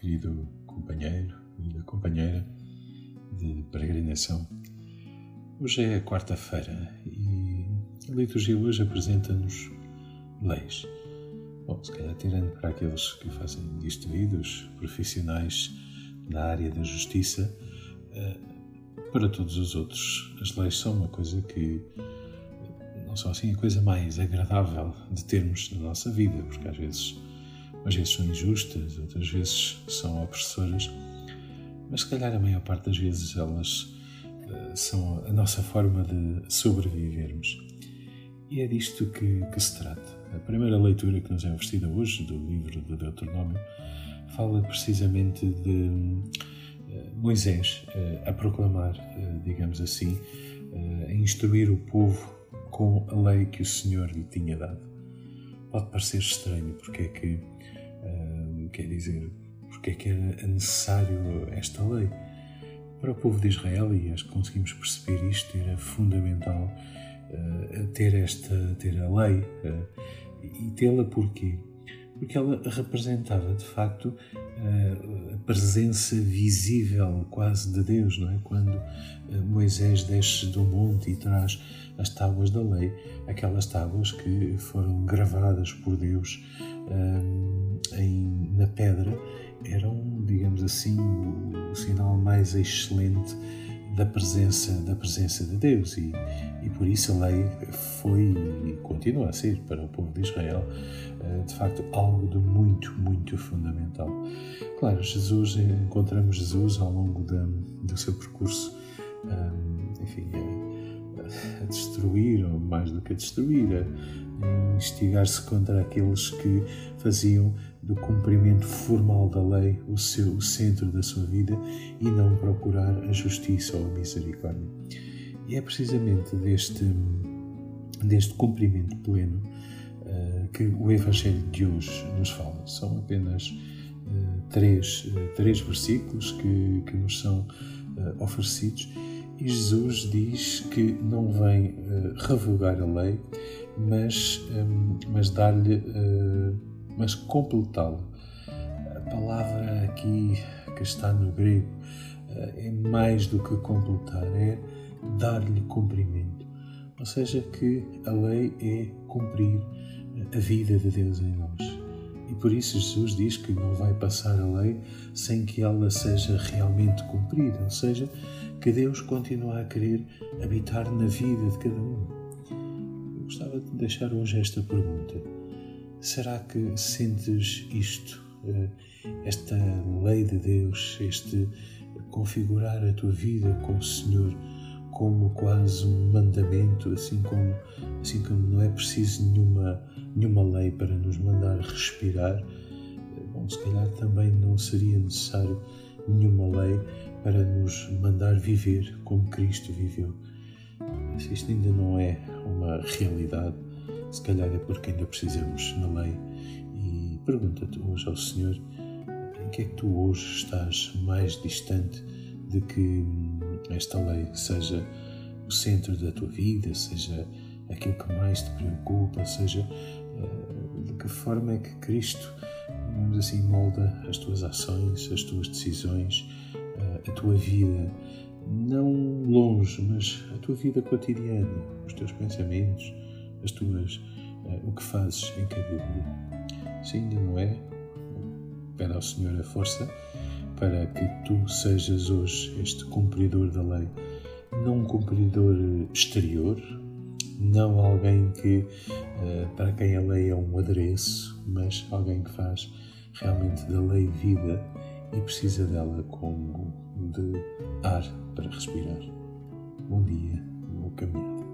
querido companheiro, querida companheira de peregrinação. Hoje é quarta-feira e a liturgia hoje apresenta-nos leis. Bom, se calhar tirando para aqueles que fazem distraídos, profissionais na área da justiça, eh, para todos os outros, as leis são uma coisa que eh, não são assim a coisa mais agradável de termos na nossa vida, porque às vezes às vezes são injustas, outras vezes são opressoras mas se calhar a maior parte das vezes elas uh, são a nossa forma de sobrevivermos. E é disto que, que, se trata. A primeira leitura que nos é oferecida hoje do livro de Deuteronômio fala precisamente de uh, Moisés uh, a proclamar, digamos assim, a instruir o povo com a lei que o Senhor lhe tinha dado. Pode parecer estranho, porque é que, quer dizer, porque é que era necessário esta lei. Para o povo de Israel, e acho que conseguimos perceber isto, era fundamental uh, ter esta ter a lei. Uh, e tê-la porquê? Porque ela representava, de facto, uh, a presença visível quase de Deus, não é? Quando Moisés desce do monte e traz as tábuas da lei, aquelas tábuas que foram gravadas por Deus em, na pedra eram, digamos assim, o, sinal mais excelente da presença da presença de Deus. E, e por isso a lei foi e continua a ser para o povo de Israel eh, de facto algo de muito muito fundamental. Claro Jesus encontramos Jesus ao longo da, do seu percurso eh, enfim a, destruir ou mais do que a destruir a instigar-se contra aqueles que faziam do cumprimento formal da lei o seu o centro da sua vida e não procurar a justiça ou a misericórdia. E é precisamente deste, deste cumprimento pleno uh, que o Evangelho de hoje nos fala. São apenas uh, três, uh, três versículos que, que nos são oferecidos e Jesus diz que não vem revogar a lei, mas, um, mas dar-lhe mas completá-lo. A palavra aqui que está no grego eh, é mais do que completar, é dar-lhe cumprimento. Ou seja, que a lei é cumprir a vida de Deus em nós. E por isso Jesus diz que não vai passar a lei sem que ela seja realmente cumprida, ou seja, que Deus continua a querer habitar na vida de cada um. Eu gostava de deixar hoje esta pergunta Será que sentes isto, eh, esta lei de Deus, este configurar a tua vida com o Senhor como quase um mandamento, assim como, assim como não é preciso nenhuma, nenhuma lei para nos mandar respirar? Eh, bom, se calhar também não seria necessário nenhuma lei para nos mandar viver como Cristo viveu. Se isto ainda não é uma realidade, se calhar é porque ainda precisamos na lei. E pergunta-te hoje ao Senhor em que é que tu hoje estás mais distante de que esta lei seja o centro da tua vida, seja aquilo que mais te preocupa, seja eh, de que forma é que Cristo, vamos assim, molda as tuas ações, as tuas decisões, eh, a tua vida, não longe, mas a tua vida cotidiana, os teus pensamentos, as tuas, uh, o que fazes em cada dia. Se ainda não é, pede ao Senhor a força para que tu sejas hoje este cumpridor da lei, não um cumpridor exterior, não alguém que para quem a lei é um adereço, mas alguém que faz realmente da lei vida e precisa dela como de ar para respirar. Bom dia, bom caminho.